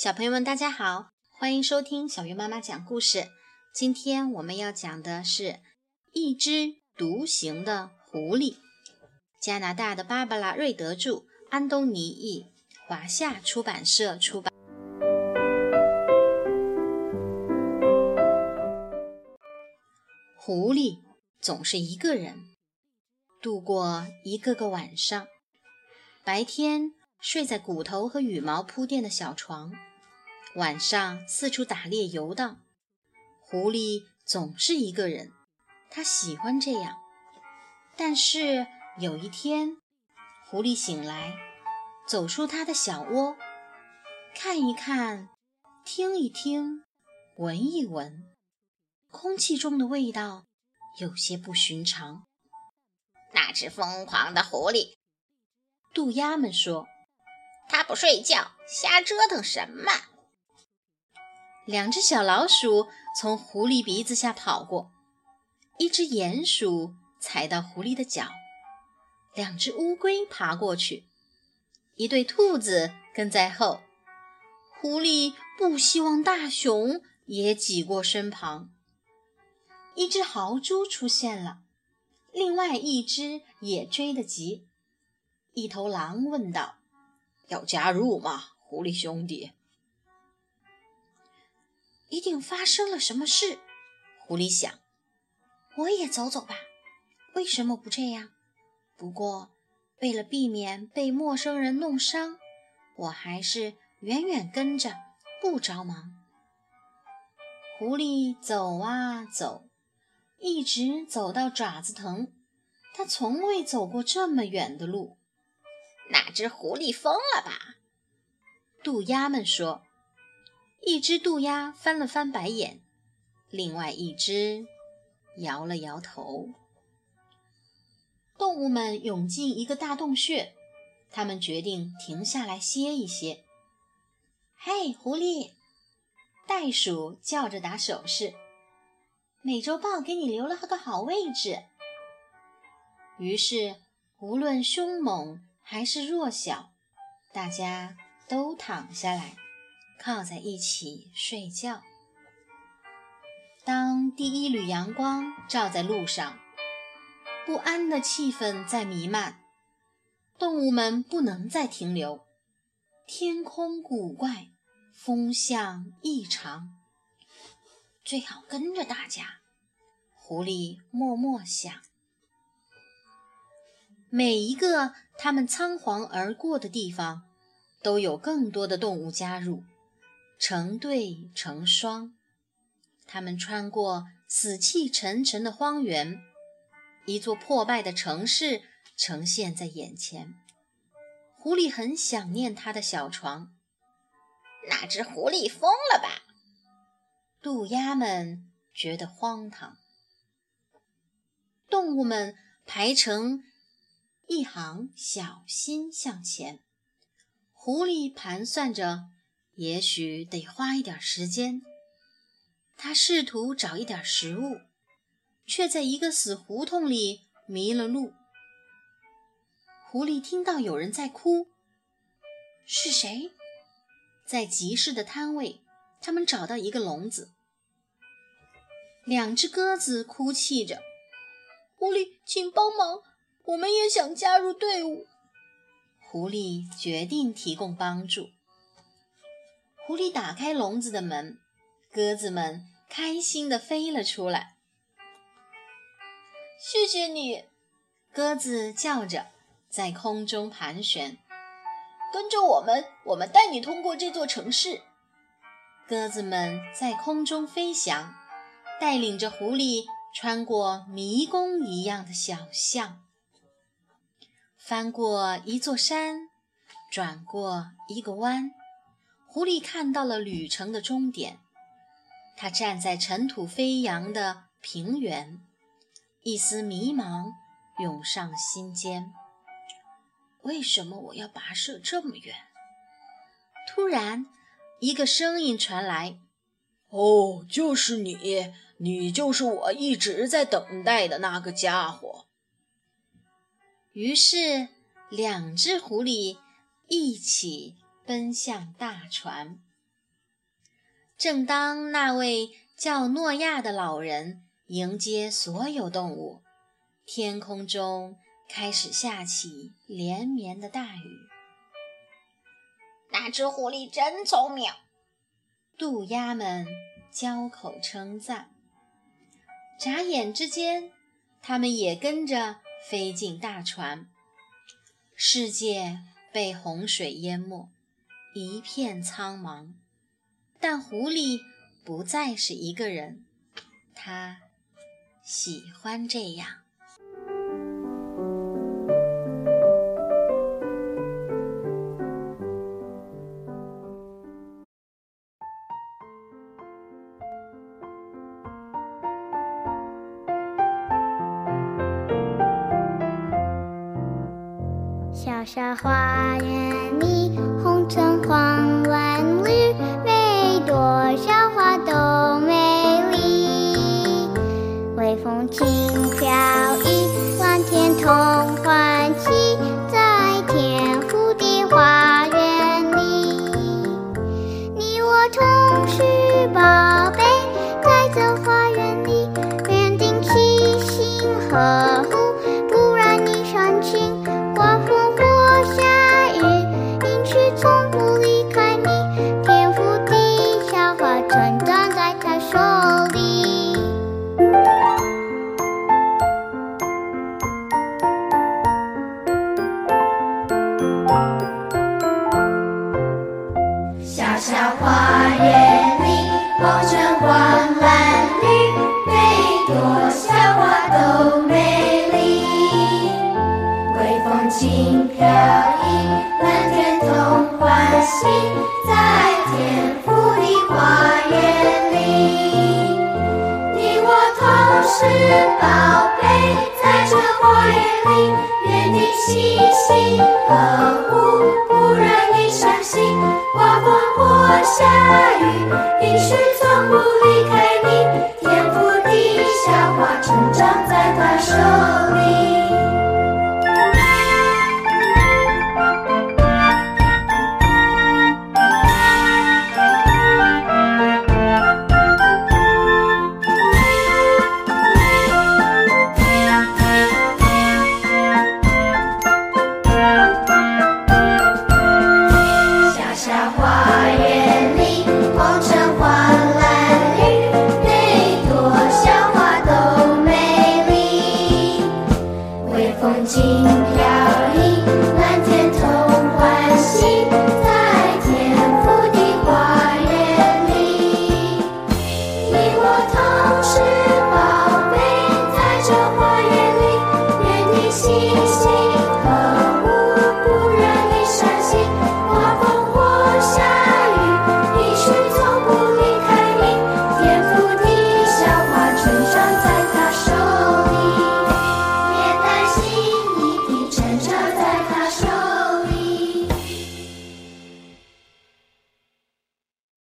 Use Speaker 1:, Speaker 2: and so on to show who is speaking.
Speaker 1: 小朋友们，大家好，欢迎收听小鱼妈妈讲故事。今天我们要讲的是一只独行的狐狸。加拿大的芭芭拉·瑞德著，安东尼译，华夏出版社出版。狐狸总是一个人度过一个个晚上，白天睡在骨头和羽毛铺垫的小床。晚上四处打猎游荡，狐狸总是一个人，它喜欢这样。但是有一天，狐狸醒来，走出它的小窝，看一看，听一听，闻一闻，空气中的味道有些不寻常。
Speaker 2: 那只疯狂的狐狸，
Speaker 1: 渡鸦们说：“
Speaker 2: 它不睡觉，瞎折腾什么？”
Speaker 1: 两只小老鼠从狐狸鼻子下跑过，一只鼹鼠踩到狐狸的脚，两只乌龟爬过去，一对兔子跟在后。狐狸不希望大熊也挤过身旁。一只豪猪出现了，另外一只也追得急。一头狼问道：“
Speaker 3: 要加入吗，狐狸兄弟？”
Speaker 1: 一定发生了什么事，狐狸想。我也走走吧，为什么不这样？不过，为了避免被陌生人弄伤，我还是远远跟着，不着忙。狐狸走啊走，一直走到爪子疼。他从未走过这么远的路。
Speaker 2: 那只狐狸疯了吧？
Speaker 1: 渡鸦们说。一只渡鸦翻了翻白眼，另外一只摇了摇头。动物们涌进一个大洞穴，他们决定停下来歇一歇。嘿，狐狸！袋鼠叫着打手势。美洲豹给你留了个好位置。于是，无论凶猛还是弱小，大家都躺下来。靠在一起睡觉。当第一缕阳光照在路上，不安的气氛在弥漫。动物们不能再停留。天空古怪，风向异常，最好跟着大家。狐狸默默想。每一个他们仓皇而过的地方，都有更多的动物加入。成对成双，他们穿过死气沉沉的荒原，一座破败的城市呈现在眼前。狐狸很想念他的小床。
Speaker 2: 那只狐狸疯了吧？
Speaker 1: 渡鸦们觉得荒唐。动物们排成一行，小心向前。狐狸盘算着。也许得花一点时间。他试图找一点食物，却在一个死胡同里迷了路。狐狸听到有人在哭，是谁？在集市的摊位，他们找到一个笼子，两只鸽子哭泣着：“狐狸，请帮忙，我们也想加入队伍。”狐狸决定提供帮助。狐狸打开笼子的门，鸽子们开心地飞了出来。谢谢你，鸽子叫着，在空中盘旋。跟着我们，我们带你通过这座城市。鸽子们在空中飞翔，带领着狐狸穿过迷宫一样的小巷，翻过一座山，转过一个弯。狐狸看到了旅程的终点，它站在尘土飞扬的平原，一丝迷茫涌上心间。为什么我要跋涉这么远？突然，一个声音传来：“
Speaker 3: 哦，就是你，你就是我一直在等待的那个家伙。”
Speaker 1: 于是，两只狐狸一起。奔向大船。正当那位叫诺亚的老人迎接所有动物，天空中开始下起连绵的大雨。
Speaker 2: 那只狐狸真聪明，
Speaker 1: 渡鸦们交口称赞。眨眼之间，他们也跟着飞进大船。世界被洪水淹没，一片苍茫。但狐狸不再是一个人，他喜欢这样。
Speaker 4: 小小花园里，橙黄蓝绿，每朵小花都美丽。微风轻飘逸，蓝天同欢喜，在天湖的花园里，你我同是宝贝，在这花园里，约定齐心呵风
Speaker 5: 轻飘逸，蓝天同欢喜，在天府的花园里，你我同是宝贝，在这花园里，愿你细心呵护，不让你伤心。刮风或下雨，应许